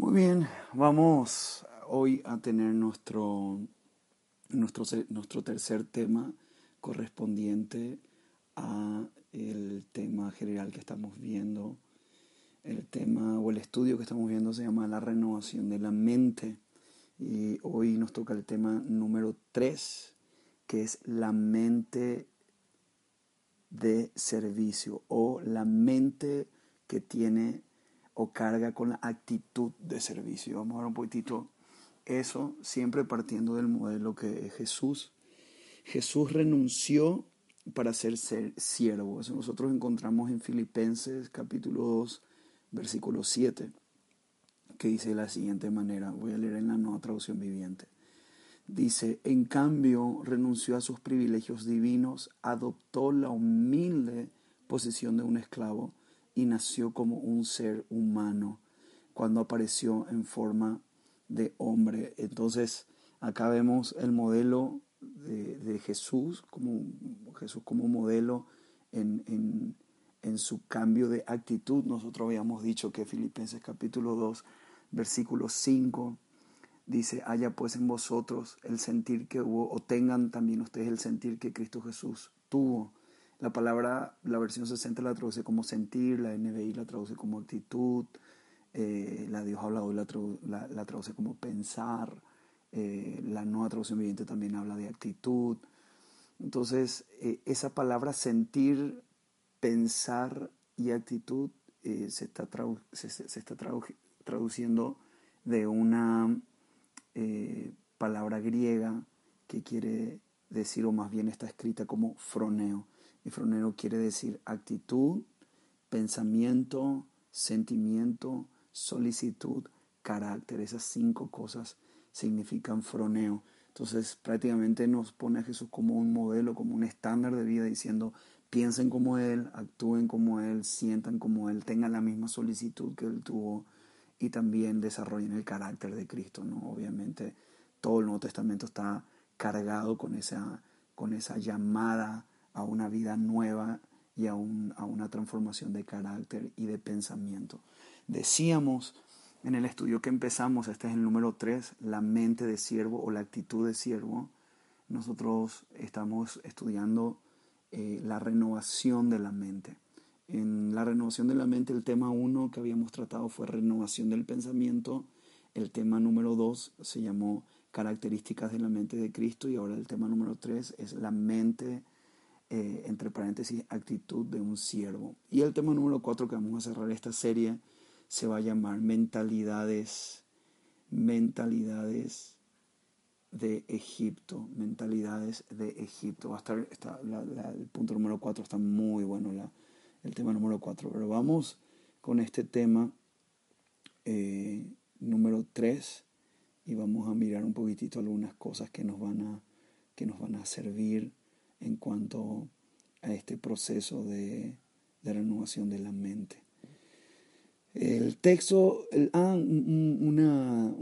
Muy bien, vamos hoy a tener nuestro, nuestro, nuestro tercer tema correspondiente a el tema general que estamos viendo. El tema o el estudio que estamos viendo se llama la renovación de la mente. Y hoy nos toca el tema número 3, que es la mente de servicio o la mente que tiene o carga con la actitud de servicio. Vamos a ver un poquitito eso, siempre partiendo del modelo que es Jesús. Jesús renunció para ser, ser siervo. Eso nosotros encontramos en Filipenses capítulo 2, versículo 7, que dice de la siguiente manera, voy a leer en la nueva traducción viviente. Dice, en cambio renunció a sus privilegios divinos, adoptó la humilde posición de un esclavo y nació como un ser humano cuando apareció en forma de hombre. Entonces, acá vemos el modelo de, Jesús, como, Jesús como modelo en, en, su cambio de actitud. Nosotros habíamos dicho que Filipenses capítulo 2, versículo 5, dice, haya pues en vosotros el sentir que hubo, o tengan también ustedes el sentir que Cristo Jesús tuvo la palabra, la versión 60 la traduce como sentir, la NBI la traduce como actitud, eh, la Dios hablado la, la, la, traduce como pensar, eh, la nueva traducción viviente también habla de actitud. Entonces, eh, esa palabra sentir, pensar y actitud se está, se, está traduciendo de una palabra griega que quiere decir, o más bien está escrita como froneo. Y fronero quiere decir actitud, pensamiento, sentimiento, solicitud, carácter. Esas cinco cosas significan froneo. Entonces prácticamente nos pone a Jesús como un modelo, como un estándar de vida, diciendo, piensen como Él, actúen como Él, sientan como Él, tengan la misma solicitud que Él tuvo y también desarrollen el carácter de Cristo. ¿no? Obviamente todo el Nuevo Testamento está cargado con esa, con esa llamada a una vida nueva y a, a una transformación de carácter y de pensamiento. Decíamos en el estudio que empezamos, este es el número 3, la mente de siervo o la actitud de siervo. Nosotros estamos estudiando eh, la renovación de la mente. En la renovación de la mente, el tema 1 que habíamos tratado fue renovación del pensamiento. El tema número 2 se llamó características de la mente de Cristo y ahora el tema número 3 es la mente eh, entre paréntesis, actitud de un siervo. Y el tema número cuatro que vamos a cerrar esta serie se va a llamar mentalidades, mentalidades de Egipto, mentalidades de Egipto. Va a estar, está, el punto número cuatro está muy bueno, la, el tema número cuatro. Pero vamos con este tema eh, número tres y vamos a mirar un poquitito algunas cosas que nos van a, que nos van a servir en cuanto a este proceso de, renovación de la mente. El texto, ah, una,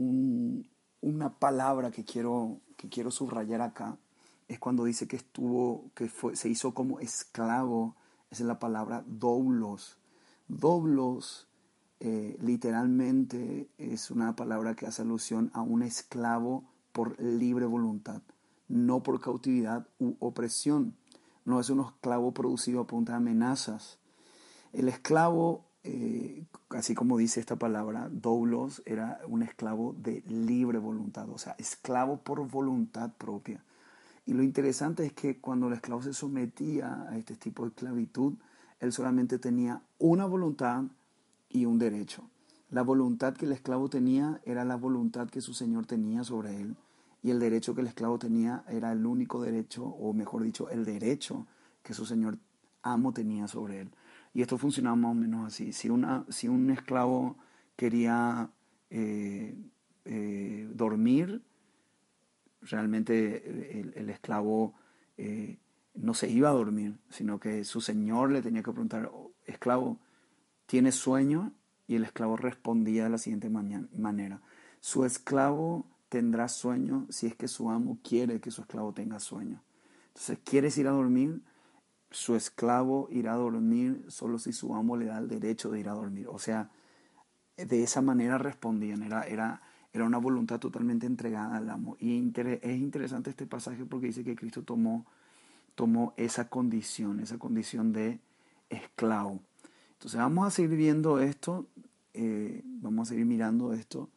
una palabra que quiero, que quiero subrayar acá es cuando dice que estuvo, que fue, se hizo como esclavo, es la palabra doblos. Doblos eh, literalmente es una palabra que hace alusión a un esclavo por libre voluntad no por cautividad u opresión. No es un esclavo producido a punta de amenazas. El esclavo, eh, así como dice esta palabra, doblos, era un esclavo de libre voluntad, o sea, esclavo por voluntad propia. Y lo interesante es que cuando el esclavo se sometía a este tipo de esclavitud, él solamente tenía una voluntad y un derecho. La voluntad que el esclavo tenía era la voluntad que su señor tenía sobre él y el derecho que el esclavo tenía era el único derecho, o mejor dicho, el derecho que su señor amo tenía sobre él. Y esto funcionaba más o menos así. Si, una, si un esclavo quería eh, eh, dormir, realmente el, esclavo eh, no se iba a dormir, sino que su señor le tenía que preguntar, oh, esclavo, ¿tienes sueño? Y el esclavo respondía de la siguiente manera, su esclavo tendrá sueño si es que su amo quiere que su esclavo tenga sueño. Entonces, ¿quieres ir a dormir? Su esclavo irá a dormir solo si su amo le da el derecho de ir a dormir. O sea, de esa manera respondían, era, era, era una voluntad totalmente entregada al amo. Y es interesante este pasaje porque dice que Cristo tomó, tomó esa condición, esa condición de esclavo. Entonces vamos a seguir viendo esto, eh, vamos a seguir mirando esto,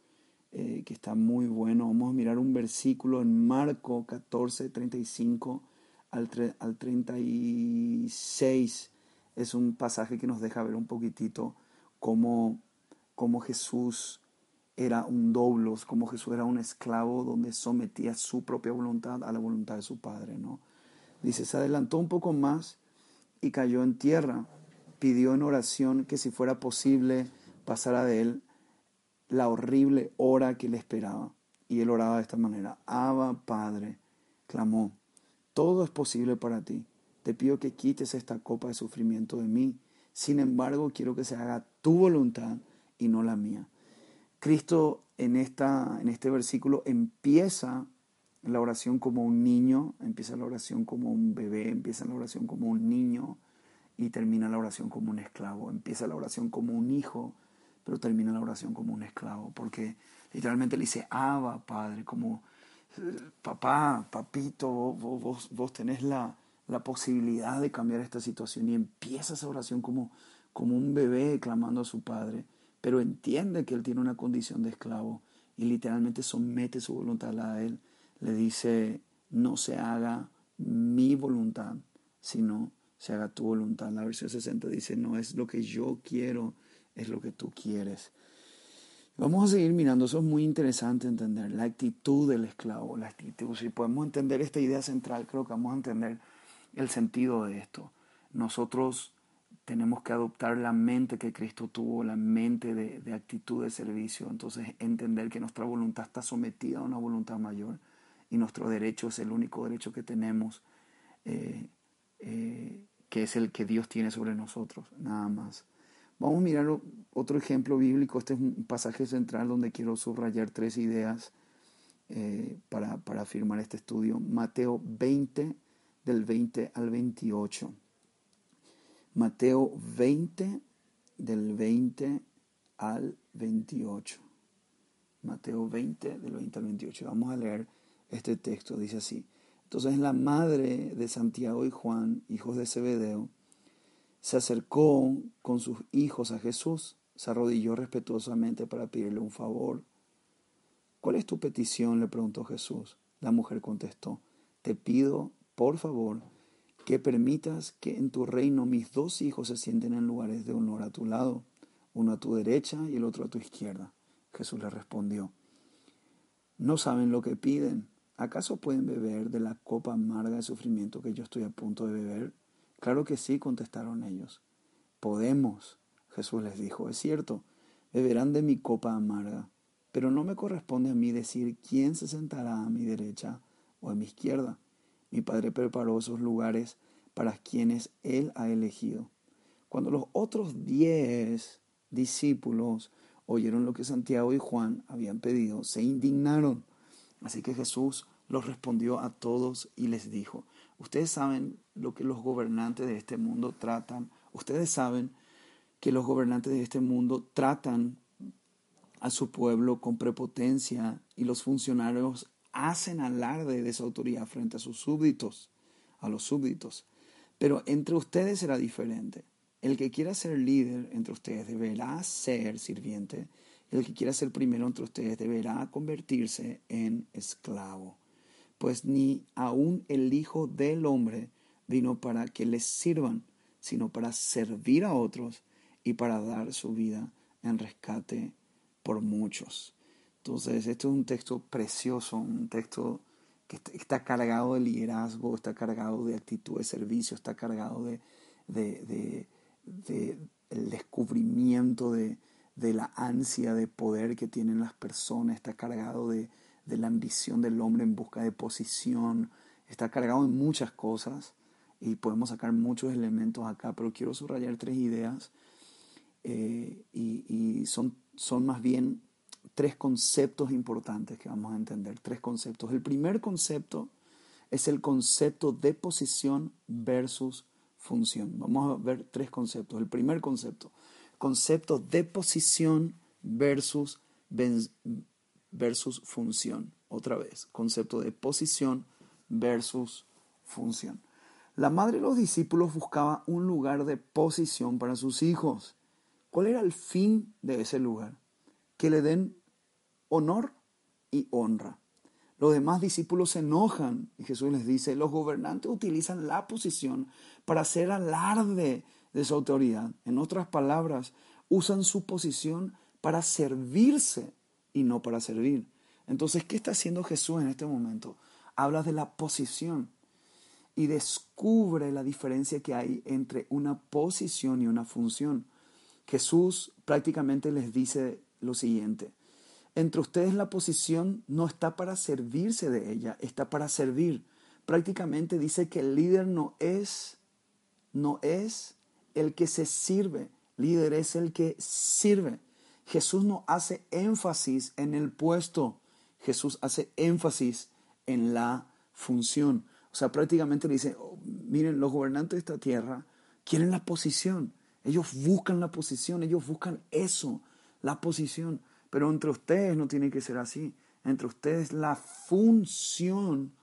eh, que está muy bueno. Vamos a mirar un versículo en Marco 14, 35 al, al 36. Es un pasaje que nos deja ver un poquitito cómo cómo Jesús era un doblos, como Jesús era un esclavo donde sometía su propia voluntad a la voluntad de su Padre, ¿no? Dice, se adelantó un poco más y cayó en tierra. Pidió en oración que si fuera posible pasara de él la horrible hora que le esperaba. Y él oraba de esta manera, Abba Padre, clamó, todo es posible para ti. Te pido que quites esta copa de sufrimiento de mí. Sin embargo, quiero que se haga tu voluntad y no la mía. Cristo en, esta, en este versículo empieza la oración como un niño, empieza la oración como un bebé, empieza la oración como un niño y termina la oración como un esclavo. Empieza la oración como un hijo, pero termina la oración como un esclavo, porque literalmente le dice, Abba, Padre, como papá, papito, vos, vos, tenés la, la, posibilidad de cambiar esta situación y empieza esa oración como, como un bebé clamando a su Padre pero entiende que él tiene una condición de esclavo y literalmente somete su voluntad a él. Le dice, no se haga mi voluntad, sino se haga tu voluntad. La versión 60 dice, no es lo que yo quiero, es lo que tú quieres. Vamos a seguir mirando, eso es muy interesante entender, la actitud del esclavo, la actitud. Si podemos entender esta idea central, creo que vamos a entender el sentido de esto. Nosotros tenemos que adoptar la mente que Cristo tuvo, la mente de, actitud de servicio. Entonces entender que nuestra voluntad está sometida a una voluntad mayor y nuestro derecho es el único derecho que tenemos, eh, eh, que es el que Dios tiene sobre nosotros, nada más. Vamos a mirar otro ejemplo bíblico. Este es un pasaje central donde quiero subrayar tres ideas eh, para, para afirmar este estudio. Mateo 20, del 20 al 28. Mateo 20, del 20 al 28. Mateo 20, del 20 al 28. Vamos a leer este texto. Dice así. Entonces la madre de Santiago y Juan, hijos de Zebedeo, se acercó con sus hijos a Jesús, se arrodilló respetuosamente para pedirle un favor. ¿Cuál es tu petición? le preguntó Jesús. La mujer contestó, te pido, por favor, que permitas que en tu reino mis dos hijos se sienten en lugares de honor a tu lado, uno a tu derecha y el otro a tu izquierda. Jesús le respondió, no saben lo que piden. ¿Acaso pueden beber de la copa amarga de sufrimiento que yo estoy a punto de beber? Claro que sí, contestaron ellos. Podemos, Jesús les dijo, es cierto, beberán de mi copa amarga, pero no me corresponde a mí decir quién se sentará a mi derecha o a mi izquierda. Mi Padre preparó esos lugares para quienes Él ha elegido. Cuando los otros diez discípulos oyeron lo que Santiago y Juan habían pedido, se indignaron. Así que Jesús los respondió a todos y les dijo, ustedes saben lo que los gobernantes de este mundo tratan, ustedes saben que los gobernantes de este mundo tratan a su pueblo con prepotencia y los funcionarios hacen alarde de esa autoridad frente a sus súbditos, a los súbditos. Pero entre ustedes será diferente. El que quiera ser líder entre ustedes deberá ser sirviente. El que quiera ser primero entre ustedes deberá convertirse en esclavo. Pues ni aun el Hijo del Hombre vino para que les sirvan, sino para servir a otros y para dar su vida en rescate por muchos. Entonces, esto es un texto precioso, un texto que está cargado de liderazgo, está cargado de actitud de servicio, está cargado de, el descubrimiento de, de la ansia de poder que tienen las personas, está cargado de, de la ambición del hombre en busca de posición, está cargado en muchas cosas y podemos sacar muchos elementos acá, pero quiero subrayar tres ideas eh, y, son, son más bien tres conceptos importantes que vamos a entender, tres conceptos. El primer concepto es el concepto de posición versus función. Vamos a ver tres conceptos. El primer concepto, concepto de posición versus, versus función. Otra vez, concepto de posición versus función. La madre de los discípulos buscaba un lugar de posición para sus hijos. ¿Cuál era el fin de ese lugar? Que le den honor y honra. Los demás discípulos se enojan y Jesús les dice, los gobernantes utilizan la posición para hacer alarde de su autoridad. En otras palabras, usan su posición para servirse y no para servir. Entonces, ¿qué está haciendo Jesús en este momento? Habla de la posición y descubre la diferencia que hay entre una posición y una función. Jesús prácticamente les dice lo siguiente, entre ustedes la posición no está para servirse de ella, está para servir. Prácticamente dice que el líder no es, no es el que se sirve, líder es el que sirve. Jesús no hace énfasis en el puesto, Jesús hace énfasis en la función. O sea, prácticamente le dice, oh, miren, los gobernantes de esta tierra quieren la posición. Ellos buscan la posición, ellos buscan eso, la posición. Pero entre ustedes no tiene que ser así. Entre ustedes la función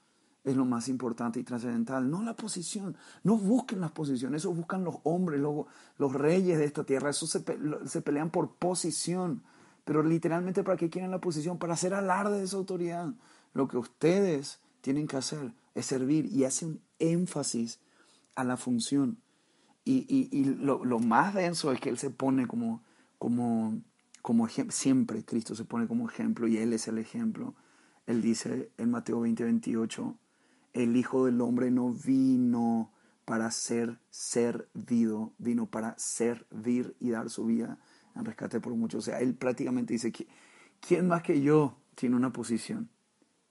es lo más importante y trascendental, no la posición. No busquen la posición, eso buscan los hombres, los, los reyes de esta tierra, eso se, se, pelean por posición. Pero literalmente, ¿para qué quieren la posición? Para hacer alarde de esa autoridad. Lo que ustedes tienen que hacer es servir y hace un énfasis a la función. Y, lo, más denso es que Él se pone como, como, como siempre Cristo se pone como ejemplo y Él es el ejemplo. Él dice en Mateo 20, 28, el Hijo del Hombre no vino para ser servido, vino para servir y dar su vida en rescate por muchos. O sea, Él prácticamente dice, ¿quién más que yo tiene una posición?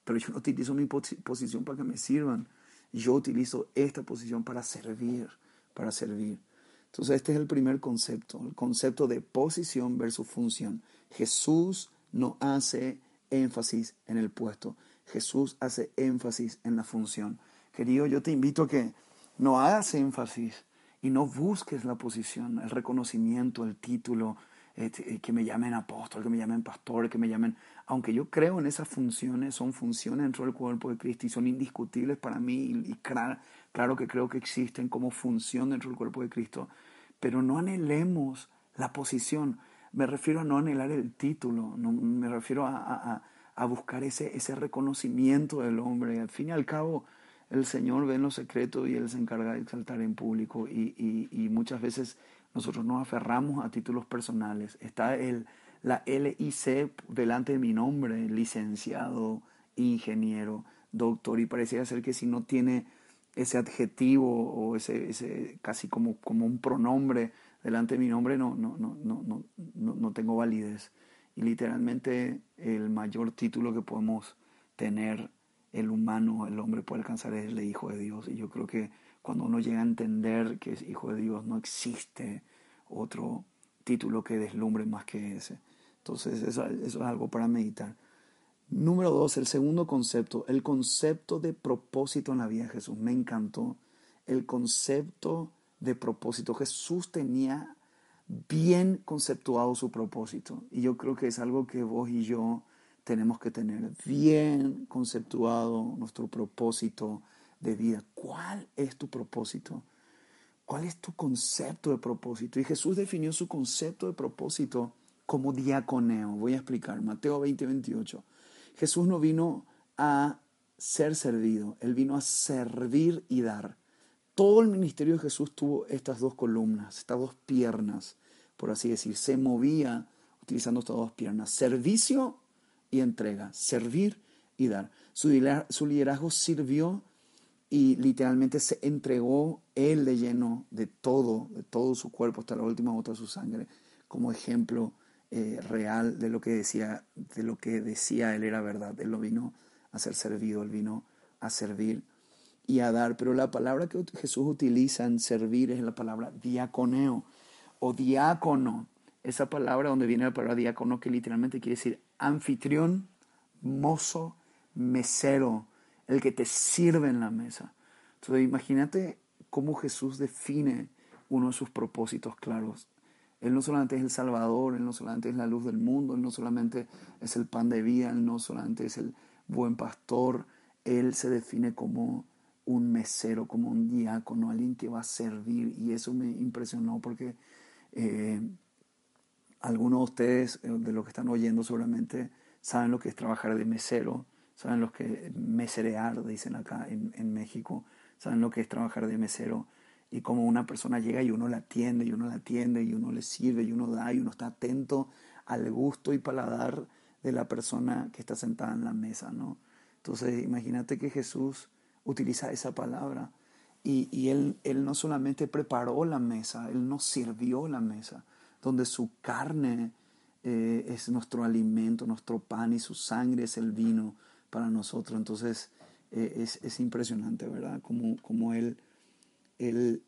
Pero yo no utilizo mi posición para que me sirvan. Yo utilizo esta posición para servir para servir. Entonces este es el primer concepto, el concepto de posición versus función. Jesús no hace énfasis en el puesto, Jesús hace énfasis en la función. Querido, yo te invito a que no hagas énfasis y no busques la posición, el reconocimiento, el título, este, que me llamen apóstol, que me llamen pastor, que me llamen... Aunque yo creo en esas funciones, son funciones dentro del cuerpo de Cristo y son indiscutibles para mí y, claro, que creo que existen como función dentro del cuerpo de Cristo, pero no anhelemos la posición. Me refiero a no anhelar el título, no, me refiero a, buscar ese, ese reconocimiento del hombre. Al fin y al cabo, el Señor ve en lo secreto y Él se encarga de exaltar en público y, y, y muchas veces nosotros nos aferramos a títulos personales. Está el, la LIC delante de mi nombre, licenciado, ingeniero, doctor, y pareciera ser que si no tiene ese adjetivo o ese, ese casi como, como un pronombre delante de mi nombre, no, no, no, no, no, no tengo validez. Y literalmente el mayor título que podemos tener el humano, el hombre puede alcanzar es el de Hijo de Dios. Y yo creo que cuando uno llega a entender que es hijo de Dios, no existe otro título que deslumbre más que ese. Entonces eso, es algo para meditar. Número dos, el segundo concepto, el concepto de propósito en la vida de Jesús. Me encantó el concepto de propósito. Jesús tenía bien conceptuado su propósito. Y yo creo que es algo que vos y yo tenemos que tener bien conceptuado nuestro propósito de vida. ¿Cuál es tu propósito? ¿Cuál es tu concepto de propósito? Y Jesús definió su concepto de propósito como diaconeo. Voy a explicar. Mateo 20, 28. Jesús no vino a ser servido, Él vino a servir y dar. Todo el ministerio de Jesús tuvo estas dos columnas, estas dos piernas, por así decir. Se movía utilizando estas dos piernas. Servicio y entrega. Servir y dar. Su liderazgo sirvió y literalmente se entregó él de lleno de todo, de todo su cuerpo hasta la última gota de su sangre, como ejemplo eh, real de lo que decía, de lo que decía él era verdad. Él no vino a ser servido, él vino a servir y a dar. Pero la palabra que Jesús utiliza en servir es la palabra diaconeo o diácono. Esa palabra donde viene la palabra diácono que literalmente quiere decir anfitrión, mozo, mesero, el que te sirve en la mesa. Entonces imagínate cómo Jesús define uno de sus propósitos claros. Él no solamente es el Salvador, Él no solamente es la luz del mundo, Él no solamente es el pan de vida, Él no solamente es el buen pastor, Él se define como un mesero, como un diácono, alguien que va a servir. Y eso me impresionó porque eh, algunos de ustedes, eh, de los que están oyendo seguramente, saben lo que es trabajar de mesero, saben lo que es meserear, dicen acá en, en México, saben lo que es trabajar de mesero y como una persona llega y uno la atiende y uno la atiende y uno le sirve y uno da y uno está atento al gusto y paladar de la persona que está sentada en la mesa, ¿no? Entonces imagínate que Jesús utiliza esa palabra y, y él, él no solamente preparó la mesa, Él nos sirvió la mesa, donde su carne eh, es nuestro alimento, nuestro pan y su sangre es el vino para nosotros. Entonces eh, es, es, impresionante, ¿verdad? Como, como él él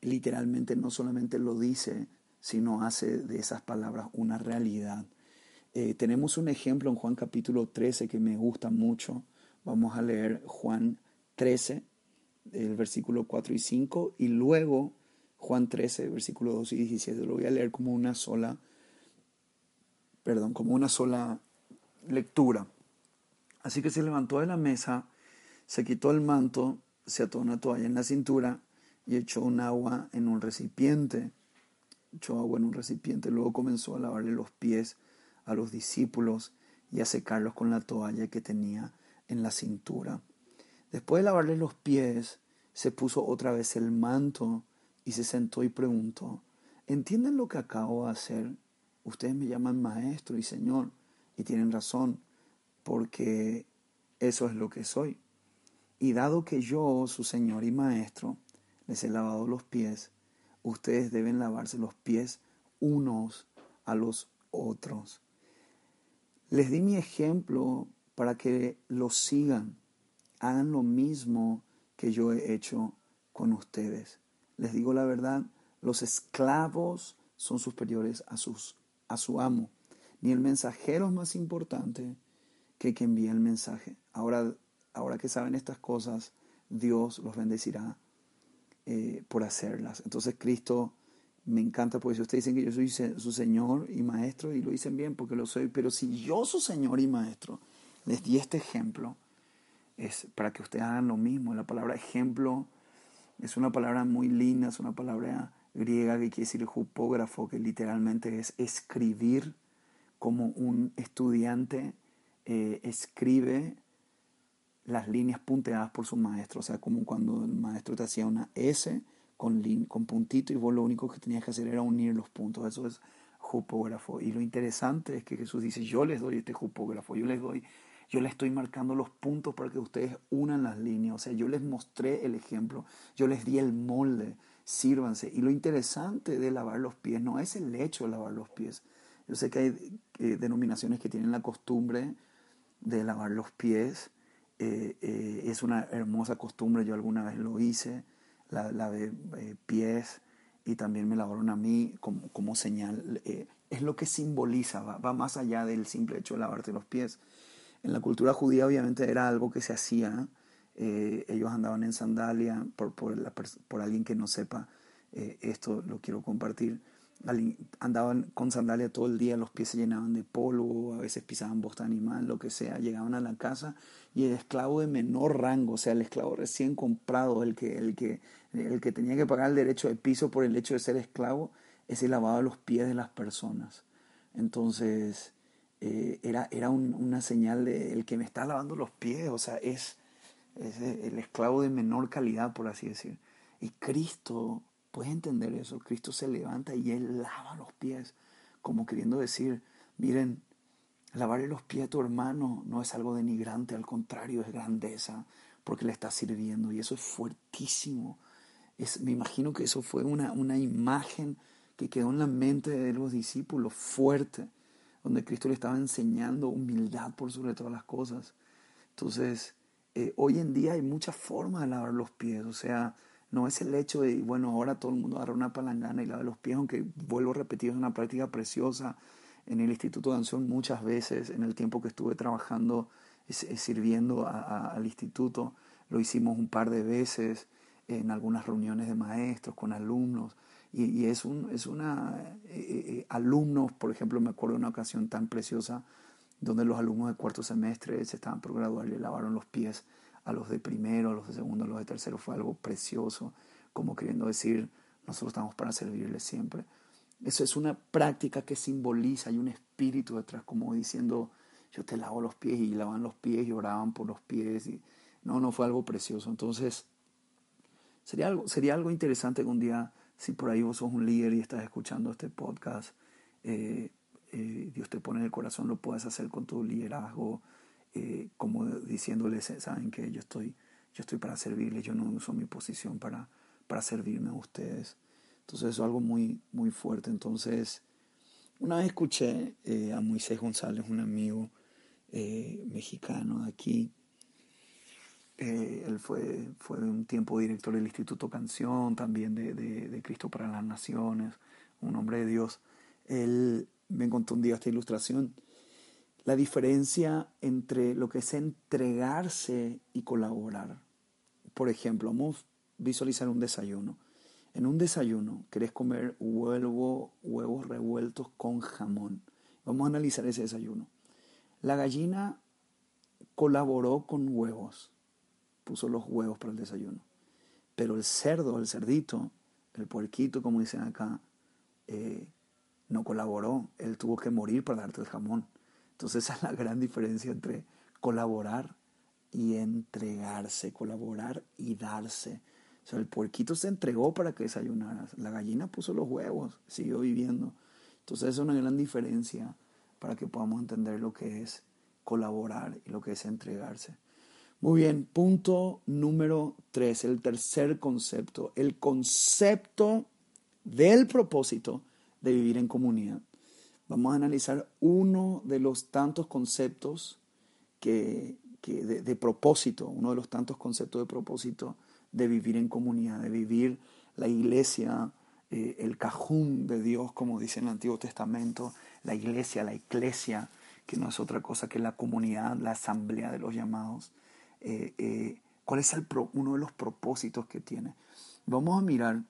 literalmente no solamente lo dice, sino hace de esas palabras una realidad. Eh, tenemos un ejemplo en Juan capítulo 13 que me gusta mucho. Vamos a leer Juan 13, el versículo 4 y 5, y luego Juan 13, versículo 2 y 17. Lo voy a leer como una sola, perdón, como una sola lectura. Así que se levantó de la mesa, se quitó el manto, se ató una toalla en la cintura y echó un agua en un recipiente. Echó agua en un recipiente. Luego comenzó a lavarle los pies a los discípulos y a secarlos con la toalla que tenía en la cintura. Después de lavarle los pies, se puso otra vez el manto y se sentó y preguntó, ¿entienden lo que acabo de hacer? Ustedes me llaman maestro y señor y tienen razón, porque eso es lo que soy. Y dado que yo, su señor y maestro, les he lavado los pies, ustedes deben lavarse los pies unos a los otros. Les di mi ejemplo para que lo sigan, hagan lo mismo que yo he hecho con ustedes. Les digo la verdad, los esclavos son superiores a, sus, a su amo. Ni el mensajero es más importante que quien envía el mensaje. Ahora, ahora que saben estas cosas, Dios los bendecirá eh, por hacerlas. Entonces Cristo me encanta porque si ustedes dicen que yo soy su Señor y Maestro y lo dicen bien porque lo soy, pero si yo su Señor y Maestro les di este ejemplo, es para que ustedes hagan lo mismo. La palabra ejemplo es una palabra muy linda, es una palabra griega que quiere decir jupógrafo, que literalmente es escribir como un estudiante eh, escribe las líneas punteadas por su maestro, o sea, como cuando el maestro te hacía una S con, con puntito y vos lo único que tenías que hacer era unir los puntos, eso es jupógrafo. Y lo interesante es que Jesús dice, yo les doy este jupógrafo, yo les doy, yo les estoy marcando los puntos para que ustedes unan las líneas, o sea, yo les mostré el ejemplo, yo les di el molde, sírvanse. Y lo interesante de lavar los pies no es el hecho de lavar los pies. Yo sé que hay eh, denominaciones que tienen la costumbre de lavar los pies, eh, eh, es una hermosa costumbre, yo alguna vez lo hice, la, eh, pies y también me lavaron a mí como, como señal. es lo que simboliza, va, más allá del simple hecho de lavarte los pies. En la cultura judía obviamente era algo que se hacía, ellos andaban en sandalia, por, por, alguien que no sepa, esto lo quiero compartir andaban con sandalia todo el día, los pies se llenaban de polvo, a veces pisaban bosta animal, lo que sea, llegaban a la casa y el esclavo de menor rango, o sea, el esclavo recién comprado, el que, el que, el que tenía que pagar el derecho de piso por el hecho de ser esclavo, ese lavaba los pies de las personas. Entonces, eh, era, era una señal de el que me está lavando los pies, o sea, es, el esclavo de menor calidad, por así decir. Y Cristo Puedes entender eso. Cristo se levanta y Él lava los pies, como queriendo decir, miren, lavarle los pies a tu hermano no es algo denigrante, al contrario, es grandeza, porque le está sirviendo. Y eso es fuertísimo. Me imagino que eso fue una, una imagen que quedó en la mente de los discípulos fuerte. Donde Cristo le estaba enseñando humildad por sobre todas las cosas. Entonces, eh, hoy en día hay muchas formas de lavar los pies, o sea, no es el hecho de, bueno, ahora todo el mundo agarra una palangana y lava los pies, aunque vuelvo a repetir, es una práctica preciosa. En el Instituto de Anción muchas veces, en el tiempo que estuve trabajando, sirviendo al instituto, lo hicimos un par de veces en algunas reuniones de maestros, con alumnos, y, es, un, es una... Eh, eh, eh, alumnos, por ejemplo, me acuerdo de una ocasión tan preciosa donde los alumnos de cuarto semestre se estaban por graduar y le lavaron los pies a los de primero, a los de segundo, a los de tercero. Fue algo precioso, como queriendo decir, nosotros estamos para servirles siempre. Eso es una práctica que simboliza, hay un espíritu detrás, como diciendo, yo te lavo los pies y lavan los pies y oraban por los pies. Y, no, no fue algo precioso. Entonces, sería algo, sería algo interesante que un día, si por ahí vos sos un líder y estás escuchando este podcast, eh, eh, Dios te pone en el corazón, lo puedes hacer con tu liderazgo, eh, como diciéndoles, saben que yo estoy, yo estoy para servirles, yo no uso mi posición para, para servirme a ustedes. Entonces eso es algo muy, muy fuerte. Entonces, una vez escuché a Moisés González, un amigo mexicano de aquí, él fue, fue un tiempo director del Instituto Canción, también de, Cristo para las Naciones, un hombre de Dios. Él me encontró un día esta ilustración, la diferencia entre lo que es entregarse y colaborar. Por ejemplo, vamos a visualizar un desayuno. En un desayuno querés comer huevo, huevos revueltos con jamón. Vamos a analizar ese desayuno. La gallina colaboró con huevos, puso los huevos para el desayuno. Pero el cerdo, el cerdito, el puerquito, como dicen acá, eh, no colaboró, él tuvo que morir para darte el jamón. Entonces esa es la gran diferencia entre colaborar y entregarse, colaborar y darse. O sea, el puerquito se entregó para que desayunaras, la gallina puso los huevos, siguió viviendo. Entonces es una gran diferencia para que podamos entender lo que es colaborar y lo que es entregarse. Muy bien, punto número tres, el tercer concepto, el concepto del propósito de vivir en comunidad. Vamos a analizar uno de los tantos conceptos que, de, propósito, uno de los tantos conceptos de propósito de vivir en comunidad, de vivir la iglesia, eh, el cajún de Dios, como dice en el Antiguo Testamento, la iglesia, la iglesia, que no es otra cosa que la comunidad, la asamblea de los llamados. Eh, eh, ¿Cuál es el uno de los propósitos que tiene? Vamos a mirar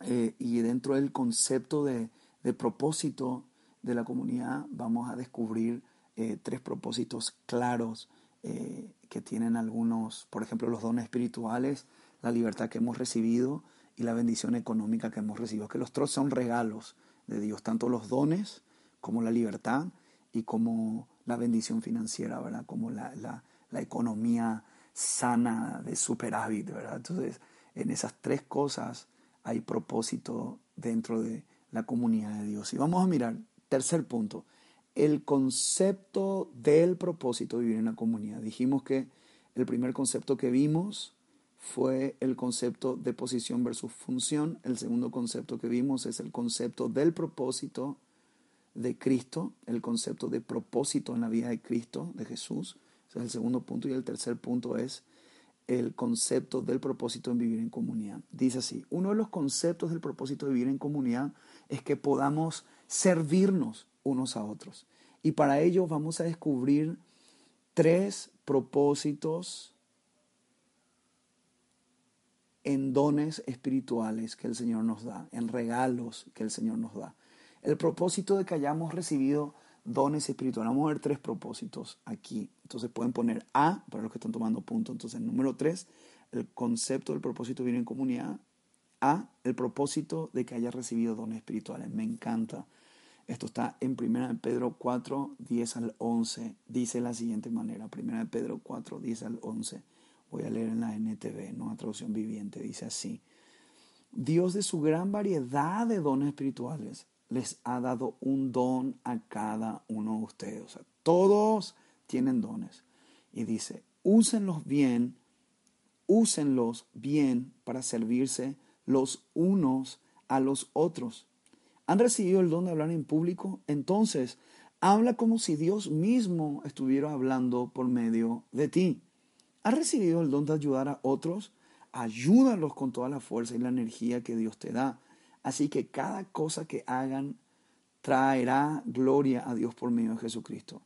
eh, y dentro del concepto de, propósito de la comunidad vamos a descubrir eh, tres propósitos claros eh, que tienen algunos, por ejemplo, los dones espirituales, la libertad que hemos recibido y la bendición económica que hemos recibido, que los tres son regalos de Dios, tanto los dones como la libertad y como la bendición financiera, ¿verdad? Como la, la, la economía sana de superávit, ¿verdad? Entonces, en esas tres cosas hay propósito dentro de la comunidad de Dios. Y vamos a mirar, tercer punto, el concepto del propósito de vivir en la comunidad. Dijimos que el primer concepto que vimos fue el concepto de posición versus función. El segundo concepto que vimos es el concepto del propósito de Cristo, el concepto de propósito en la vida de Cristo, de Jesús. Ese es el segundo punto. Y el tercer punto es el concepto del propósito en vivir en comunidad. Dice así, uno de los conceptos del propósito de vivir en comunidad es que podamos servirnos unos a otros. Y para ello vamos a descubrir tres propósitos en dones espirituales que el Señor nos da, en regalos que el Señor nos da. El propósito de que hayamos recibido dones espirituales. Vamos a ver tres propósitos aquí. Entonces pueden poner A para los que están tomando punto. Entonces, número tres, el concepto del propósito vivir en comunidad. A, el propósito de que haya recibido dones espirituales. Me encanta. Esto está en 1 Pedro 4, 10 al 11. Dice la siguiente manera. 1 Pedro 4, 10 al 11. Voy a leer en la NTV, no traducción viviente. Dice así. Dios de su gran variedad de dones espirituales les ha dado un don a cada uno de ustedes. Todos tienen dones. Y dice, úsenlos bien, úsenlos bien para servirse los unos a los otros. ¿Han recibido el don de hablar en público? Entonces, Habla como si Dios mismo estuviera hablando por medio de ti. ¿Has recibido el don de ayudar a otros? Ayúdalos con toda la fuerza y la energía que Dios te da. Así que cada cosa que hagan traerá gloria a Dios por medio de Jesucristo.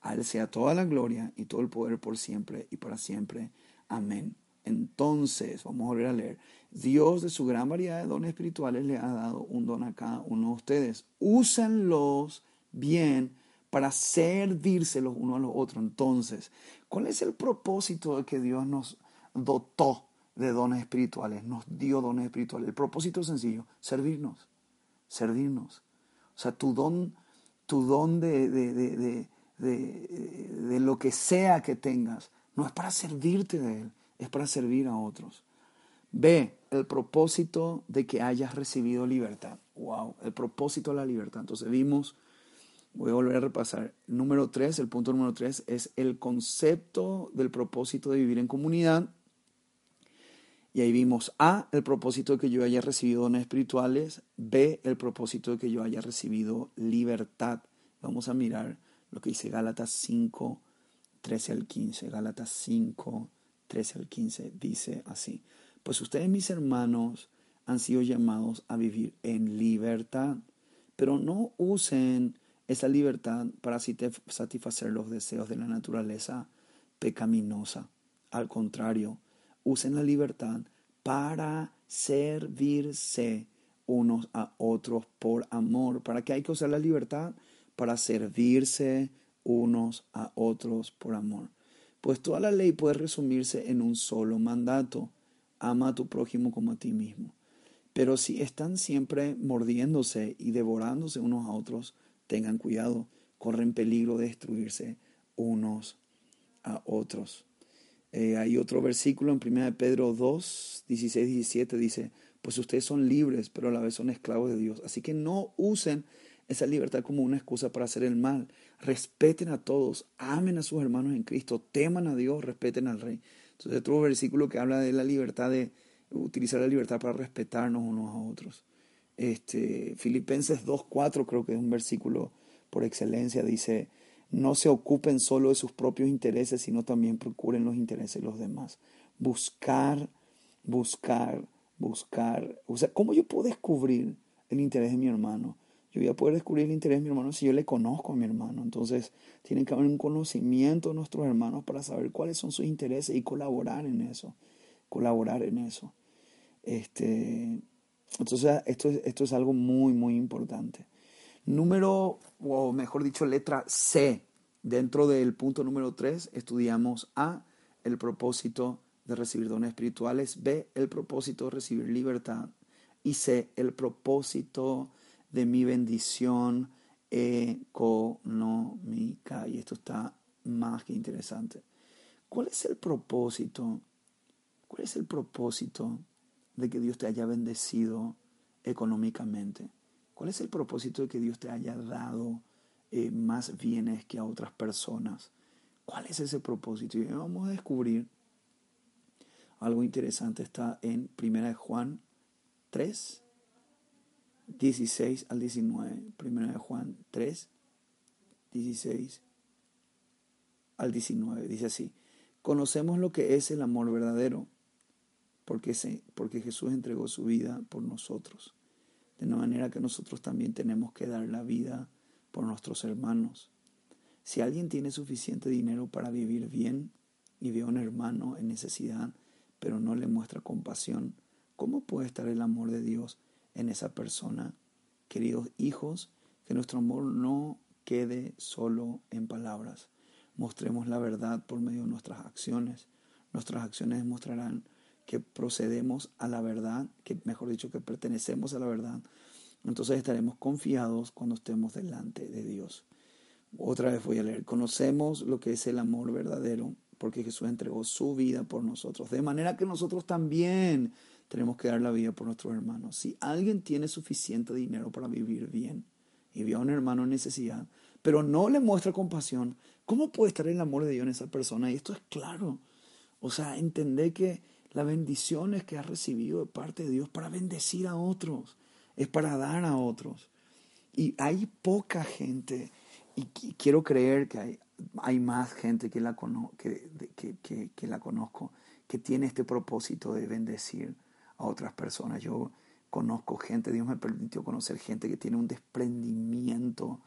A Él sea toda la gloria y todo el poder por siempre y para siempre. Amén. Entonces, vamos a volver a leer. Dios de su gran variedad de dones espirituales le ha dado un don a cada uno de ustedes. Úsenlos bien para servirse los unos a los otros. Entonces, ¿cuál es el propósito de que Dios nos dotó de dones espirituales? Nos dio dones espirituales. El propósito es sencillo, servirnos, servirnos. O sea, tu don, tu don de, de, de, de lo que sea que tengas, no es para servirte de Él, es para servir a otros. B, el propósito de que hayas recibido libertad. Wow, el propósito de la libertad. Entonces vimos Voy a volver a repasar. Número tres, el punto número tres es el concepto del propósito de vivir en comunidad. Y ahí vimos A, el propósito de que yo haya recibido dones espirituales. B, el propósito de que yo haya recibido libertad. Vamos a mirar lo que dice Gálatas 5, 13 al 15. Gálatas 5, 13 al 15 dice así. Pues ustedes, mis hermanos, han sido llamados a vivir en libertad, pero no usen esa libertad para satisfacer los deseos de la naturaleza pecaminosa. Al contrario, usen la libertad para servirse unos a otros por amor. ¿Para qué hay que usar la libertad? Para servirse unos a otros por amor. Pues toda la ley puede resumirse en un solo mandato. Ama a tu prójimo como a ti mismo. Pero si están siempre mordiéndose y devorándose unos a otros, tengan cuidado, corren peligro de destruirse unos a otros. Eh, hay otro versículo en 1 Pedro 2, 16, 17, dice, pues ustedes son libres, pero a la vez son esclavos de Dios. Así que no usen esa libertad como una excusa para hacer el mal. Respeten a todos, amen a sus hermanos en Cristo, teman a Dios, respeten al Rey. Entonces, otro versículo que habla de la libertad de utilizar la libertad para respetarnos unos a otros. Este, Filipenses 2.4 creo que es un versículo por excelencia, dice, no se ocupen solo de sus propios intereses, sino también procuren los intereses de los demás. Buscar, buscar, buscar. O sea, ¿cómo yo puedo descubrir el interés de mi hermano? Yo voy a poder descubrir el interés de mi hermano si yo le conozco a mi hermano. Entonces, tiene que haber un conocimiento de nuestros hermanos para saber cuáles son sus intereses y colaborar en eso. Colaborar en eso. Este, entonces, esto, esto es algo muy, muy importante. Número, o mejor dicho, letra C. Dentro del punto número 3 estudiamos A, el propósito de recibir dones espirituales, B, el propósito de recibir libertad y C, el propósito de mi bendición económica. Y esto está más que interesante. ¿Cuál es el propósito? ¿Cuál es el propósito de que Dios te haya bendecido económicamente? ¿Cuál es el propósito de que Dios te haya dado eh, más bienes que a otras personas? ¿Cuál es ese propósito? Y vamos a descubrir algo interesante. Está en 1 Juan 3, 16 al 19. 1 Juan 3, 16 al 19. Dice así, conocemos lo que es el amor verdadero porque, porque Jesús entregó su vida por nosotros. De una manera que nosotros también tenemos que dar la vida por nuestros hermanos. Si alguien tiene suficiente dinero para vivir bien y ve a un hermano en necesidad, pero no le muestra compasión, ¿cómo puede estar el amor de Dios en esa persona? Queridos hijos, que nuestro amor no quede solo en palabras. Mostremos la verdad por medio de nuestras acciones. Nuestras acciones demostrarán que procedemos a la verdad, que mejor dicho, que pertenecemos a la verdad, entonces estaremos confiados cuando estemos delante de Dios. Otra vez voy a leer, conocemos lo que es el amor verdadero, porque Jesús entregó su vida por nosotros, de manera que nosotros también tenemos que dar la vida por nuestros hermanos. Si alguien tiene suficiente dinero para vivir bien y ve a un hermano en necesidad, pero no le muestra compasión, ¿cómo puede estar el amor de Dios en esa persona? Y esto es claro. O sea, entender que las bendiciones que has recibido de parte de Dios para bendecir a otros, es para dar a otros. Y hay poca gente y quiero creer que hay, hay más gente que la, que, que, que, la conozco que tiene este propósito de bendecir a otras personas. Yo conozco gente, Dios me permitió conocer gente que tiene un desprendimiento.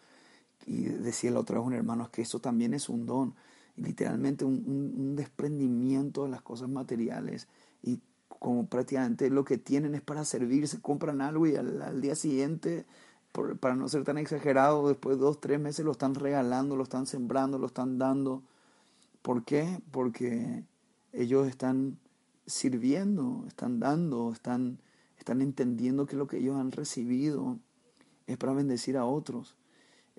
Y decía la otra vez un hermano, que eso también es un don. Literalmente un, un, desprendimiento de las cosas materiales. Y como prácticamente lo que tienen es para servirse, compran algo y al, día siguiente, para no ser tan exagerado, después de dos, tres meses lo están regalando, lo están sembrando, lo están dando. ¿Por qué? Porque ellos están sirviendo, están dando, están, están entendiendo que lo que ellos han recibido es para bendecir a otros.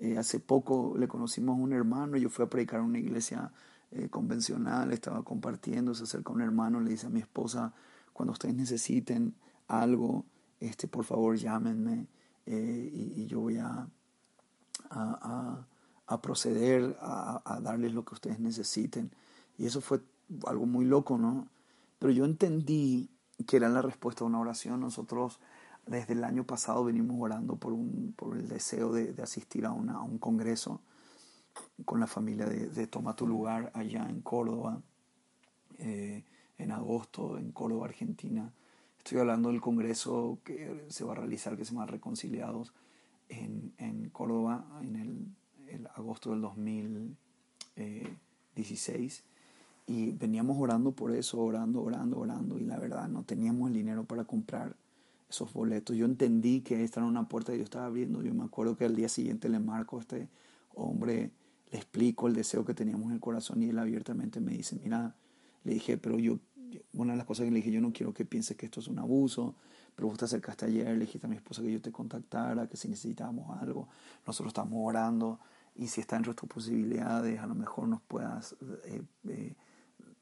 Eh, hace poco le conocimos a un hermano, yo fui a predicar en una iglesia eh, convencional, estaba compartiendo, se acerca un hermano, le dice a mi esposa, cuando ustedes necesiten algo, este, por favor llámenme eh, y, yo voy a, a, a, proceder a, a darles lo que ustedes necesiten. Y eso fue algo muy loco, ¿no? Pero yo entendí que era la respuesta a una oración. Nosotros desde el año pasado venimos orando por, un, por el deseo de, asistir a, una, a, un congreso con la familia de, Toma tu lugar allá en Córdoba, eh, en agosto, en Córdoba, Argentina. Estoy hablando del congreso que se va a realizar, que se llama Reconciliados, en, en Córdoba, en el, el agosto del 2016. Y veníamos orando por eso, orando, orando, orando. Y la verdad, no teníamos el dinero para comprar esos boletos. Yo entendí que esta era una puerta que yo estaba abriendo. Yo me acuerdo que al día siguiente le marco a este hombre, le explico el deseo que teníamos en el corazón y él abiertamente me dice, mira, le dije, pero yo, una de las cosas que le dije, yo no quiero que pienses que esto es un abuso, pero vos te acercaste ayer, le dijiste a mi esposa que yo te contactara, que si necesitábamos algo, nosotros estamos orando y si está entre tus posibilidades, a lo mejor nos puedas... Eh, eh,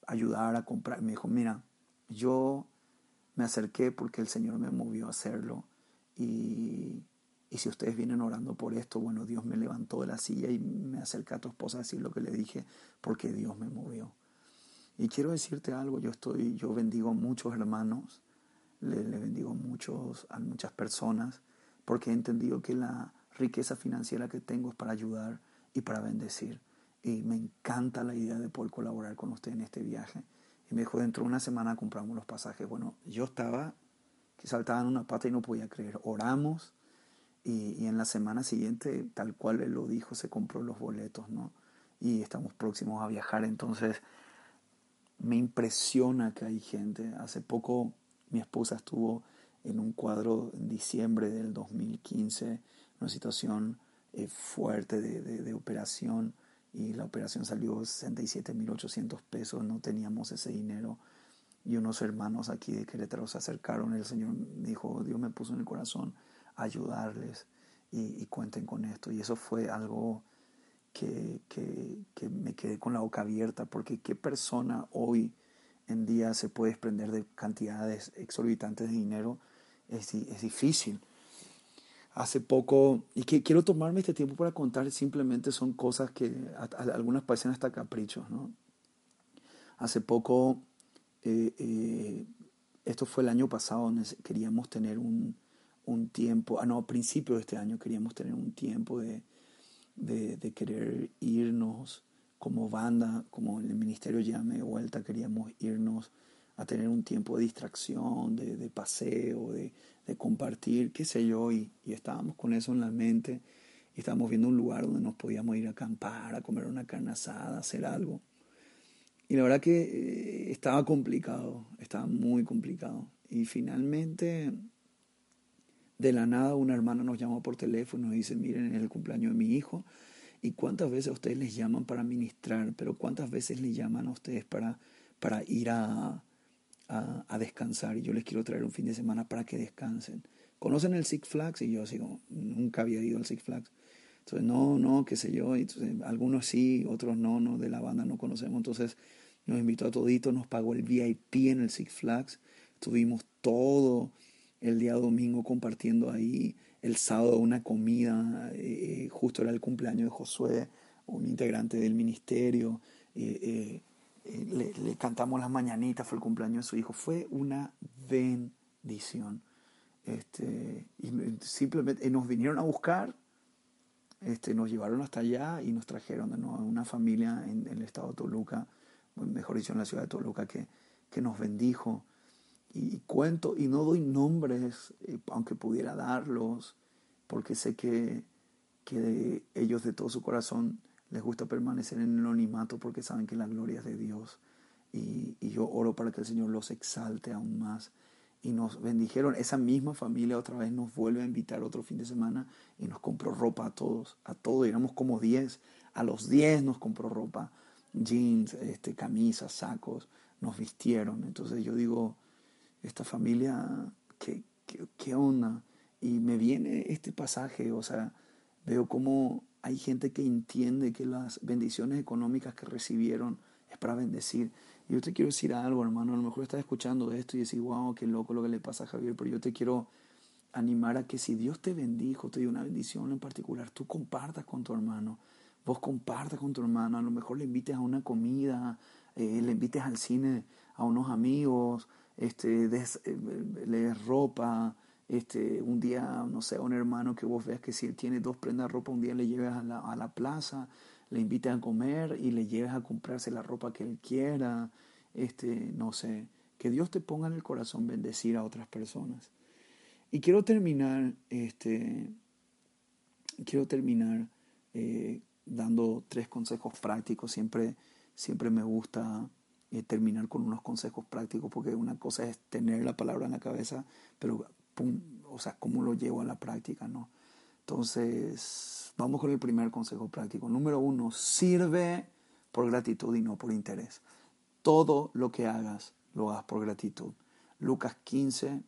ayudar a comprar. Me dijo, mira, yo me acerqué porque el Señor me movió a hacerlo y, y si ustedes vienen orando por esto, bueno, Dios me levantó de la silla y me acerca a tu esposa a decir lo que le dije porque Dios me movió. Y quiero decirte algo, yo estoy, yo bendigo a muchos hermanos, le, bendigo muchos, a muchas personas, porque he entendido que la riqueza financiera que tengo es para ayudar y para bendecir y me encanta la idea de poder colaborar con usted en este viaje. Y me dijo, dentro de una semana compramos los pasajes. Bueno, yo estaba que saltaba en una pata y no podía creer. Oramos y, y, en la semana siguiente, tal cual él lo dijo, se compró los boletos, ¿no? Y estamos próximos a viajar. Entonces, me impresiona que hay gente. Hace poco mi esposa estuvo en un cuadro en diciembre del 2015, una situación eh, fuerte de, de, de operación y la operación salió 67.800 pesos, no teníamos ese dinero. Y unos hermanos aquí de Querétaro se acercaron, el Señor dijo, Dios me puso en el corazón ayudarles y, cuenten con esto. Y eso fue algo que, que, que, me quedé con la boca abierta, porque qué persona hoy en día se puede desprender de cantidades exorbitantes de dinero, es, es difícil hace poco, y que quiero tomarme este tiempo para contar, simplemente son cosas que a, algunas parecen hasta caprichos, ¿no? Hace poco, eh, eh, esto fue el año pasado, queríamos tener un, un, tiempo, ah, no, a principios de este año queríamos tener un tiempo de, de, de querer irnos como banda, como el ministerio llame de vuelta, queríamos irnos a tener un tiempo de distracción, de, paseo, de, compartir, qué sé yo, y, y, estábamos con eso en la mente, y estábamos viendo un lugar donde nos podíamos ir a acampar, a comer una carne asada, hacer algo. Y la verdad que eh, estaba complicado, estaba muy complicado. Y finalmente, de la nada, una hermana nos llamó por teléfono y nos dice, miren, es el cumpleaños de mi hijo, ¿y cuántas veces ustedes les llaman para ministrar? Pero ¿cuántas veces les llaman a ustedes para, para ir a, a, descansar y yo les quiero traer un fin de semana para que descansen. ¿Conocen el Six Flags? Y yo así nunca había ido al Six Flags. Entonces, no, no, qué sé yo. Entonces, algunos sí, otros no, no, de la banda no conocemos. Entonces, nos invitó a todito, nos pagó el VIP en el Six Flags. Estuvimos todo el día domingo compartiendo ahí. El sábado una comida, eh, justo era el cumpleaños de Josué, un integrante del ministerio. Eh, eh, le, cantamos las mañanitas, fue el cumpleaños de su hijo, fue una bendición. Este, simplemente nos vinieron a buscar este, nos llevaron hasta allá y nos trajeron de nuevo una familia en, el estado de Toluca, mejor dicho, en la ciudad de Toluca, que, que nos bendijo. Y, cuento, y no doy nombres, eh, aunque pudiera darlos, porque sé que, que ellos de todo su corazón les gusta permanecer en el anonimato porque saben que la gloria es de Dios. Y, y yo oro para que el Señor los exalte aún más y nos bendijeron. Esa misma familia otra vez nos vuelve a invitar otro fin de semana y nos compró ropa a todos, a todos, éramos como 10, a los 10 nos compró ropa, jeans, este, camisas, sacos, nos vistieron. Entonces yo digo, esta familia, ¿qué, qué, qué onda? Y me viene este pasaje, o sea, veo cómo hay gente que entiende que las bendiciones económicas que recibieron es para bendecir. Yo te quiero decir algo, hermano. A lo mejor estás escuchando esto y decís, wow, qué loco lo que le pasa a Javier, pero yo te quiero animar a que si Dios te bendijo, te dio una bendición en particular, tú compartas con tu hermano. Vos compartas con tu hermano. A lo mejor le invites a una comida, eh, le invites al cine a unos amigos, este, des, eh, ropa. Este, un día, no sé, a un hermano que vos veas que si él tiene dos prendas de ropa, un día le lleves a la, a la plaza le invites a comer y le lleves a comprarse la ropa que él quiera, este, no sé, que Dios te ponga en el corazón bendecir a otras personas. Y quiero terminar, este, quiero terminar eh, dando tres consejos prácticos. Siempre, siempre me gusta eh, terminar con unos consejos prácticos porque una cosa es tener la palabra en la cabeza, pero o sea, cómo lo llevo a la práctica, ¿no? Entonces, vamos con el primer consejo práctico. Número uno, sirve por gratitud y no por interés. Todo lo que hagas, lo hagas por gratitud. Lucas 15,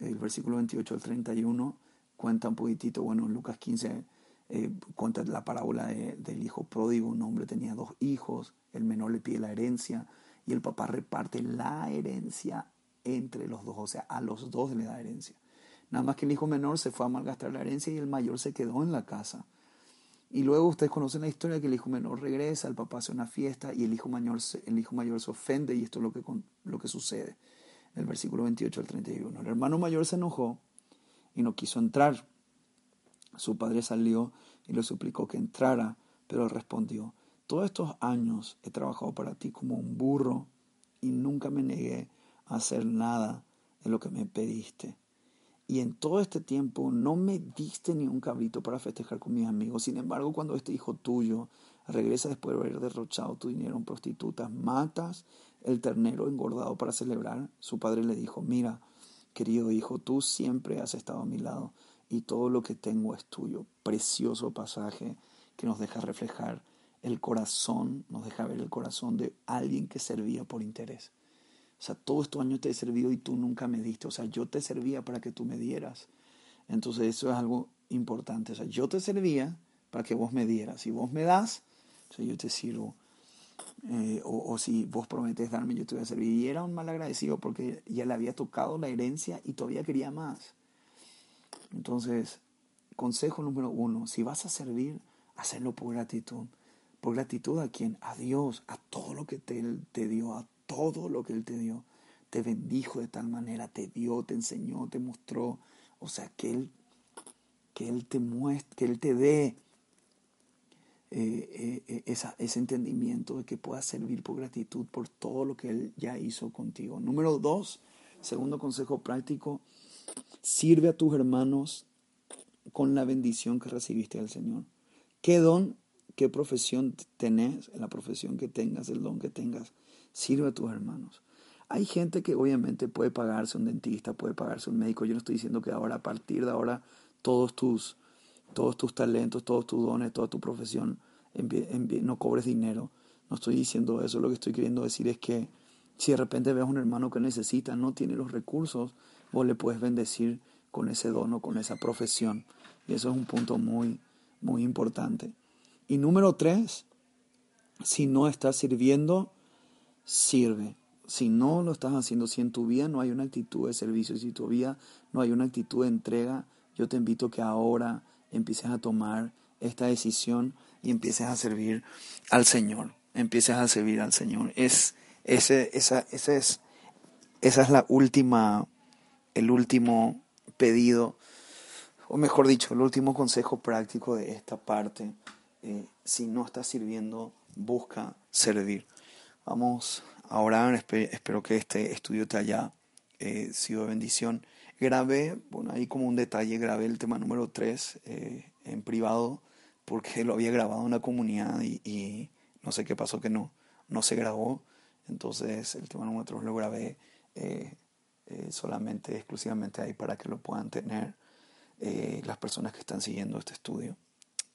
el versículo 28 al 31, cuenta un poquitito, bueno, en Lucas 15 eh, cuenta la parábola del hijo pródigo. Un hombre tenía dos hijos, el menor le pide la herencia y el papá reparte la herencia entre los dos, o sea, a los dos le da herencia. Nada más que el hijo menor se fue a malgastar la herencia y el mayor se quedó en la casa. Y luego ustedes conocen la historia que el hijo menor regresa, el papá hace una fiesta y el hijo mayor se, el hijo mayor se ofende y esto es lo que, lo que sucede. El versículo 28 al 31. El hermano mayor se enojó y no quiso entrar. Su padre salió y le suplicó que entrara, pero él respondió, todos estos años he trabajado para ti como un burro y nunca me negué hacer nada de lo que me pediste y en todo este tiempo no me diste ni un cabrito para festejar con mis amigos. Sin embargo, cuando este hijo tuyo regresa después de haber derrochado tu dinero en prostitutas, matas el ternero engordado para celebrar, su padre le dijo, mira, querido hijo, tú siempre has estado a mi lado y todo lo que tengo es tuyo. Precioso pasaje que nos deja reflejar el corazón, nos deja ver el corazón de alguien que servía por interés. O sea, todos estos años te he servido y tú nunca me diste. O sea, yo te servía para que tú me dieras. Entonces eso es algo importante. O sea, yo te servía para que vos me dieras. Si vos me das, yo te sirvo. Eh, o, si vos prometes darme, yo te voy a servir. Y era un mal agradecido porque ya le había tocado la herencia y todavía quería más. Entonces, consejo número uno, si vas a servir, hacerlo por gratitud. ¿Por gratitud a quién? A Dios, a todo lo que te, te dio, a todo lo que Él te dio. Te bendijo de tal manera, te dio, te enseñó, te mostró. O sea, que Él, que él te muestre, que Él te dé eh, eh, esa, ese entendimiento de que puedas servir por gratitud por todo lo que Él ya hizo contigo. Número dos, segundo consejo práctico, sirve a tus hermanos con la bendición que recibiste del Señor. ¿Qué don, qué profesión tenés, la profesión que tengas, el don que tengas? Sirve a tus hermanos. Hay gente que obviamente puede pagarse un dentista, puede pagarse un médico. Yo no estoy diciendo que ahora, a partir de ahora, todos tus, todos tus talentos, todos tus dones, toda tu profesión, no cobres dinero. No estoy diciendo eso. Lo que estoy queriendo decir es que si de repente ves a un hermano que necesita, no tiene los recursos, vos le puedes bendecir con ese don o con esa profesión. Y eso es un punto muy, muy importante. Y número tres, si no estás sirviendo, sirve. Si no lo estás haciendo, si en tu vida no hay una actitud de servicio, si en tu vida no hay una actitud de entrega, yo te invito que ahora empieces a tomar esta decisión y empieces a servir al Señor. Empieces a servir al Señor. Es, ese, esa, es, esa es la última, el último pedido o mejor dicho, el último consejo práctico de esta parte, eh, si no estás sirviendo, busca servir. Vamos a orar, espero que este estudio te haya eh, sido de bendición. Grabé, bueno, ahí como un detalle, grabé el tema número 3 eh, en privado porque lo había grabado en una comunidad y, no sé qué pasó que no, no se grabó. Entonces el tema número 3 lo grabé solamente, exclusivamente ahí para que lo puedan tener las personas que están siguiendo este estudio.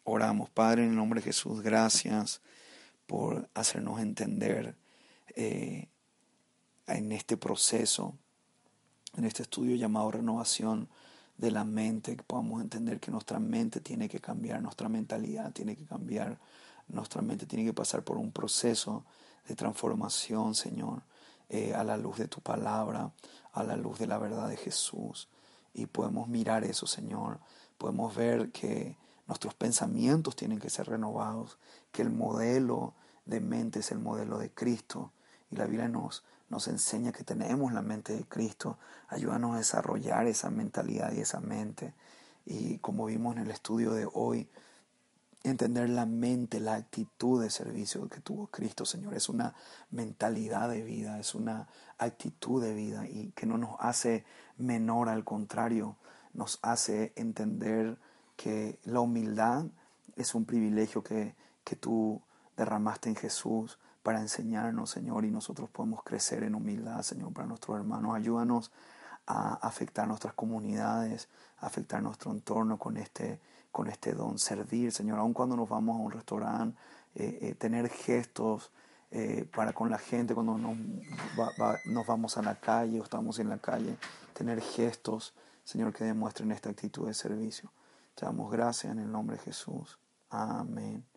Oramos, Padre, en el nombre de Jesús, gracias por hacernos entender eh, en este proceso, en este estudio llamado renovación de la mente, que podamos entender que nuestra mente tiene que cambiar, nuestra mentalidad tiene que cambiar, nuestra mente tiene que pasar por un proceso de transformación, Señor, eh, a la luz de tu palabra, a la luz de la verdad de Jesús. Y podemos mirar eso, Señor. Podemos ver que Nuestros pensamientos tienen que ser renovados, que el modelo de mente es el modelo de Cristo. Y la Biblia nos, nos enseña que tenemos la mente de Cristo. Ayúdanos a desarrollar esa mentalidad y esa mente. Y como vimos en el estudio de hoy, entender la mente, la actitud de servicio que tuvo Cristo, Señor. Es una mentalidad de vida, es una actitud de vida y que no nos hace menor, al contrario, nos hace entender que la humildad es un privilegio que, que tú derramaste en Jesús para enseñarnos, Señor, y nosotros podemos crecer en humildad, Señor, para nuestros hermanos. Ayúdanos a afectar nuestras comunidades, a afectar nuestro entorno con este, con este don, servir, Señor, aun cuando nos vamos a un restaurante, eh, eh, tener gestos eh, para con la gente cuando nos, nos vamos a la calle o estamos en la calle, tener gestos, Señor, que demuestren esta actitud de servicio. Te damos gracias en el nombre de Jesús. Amén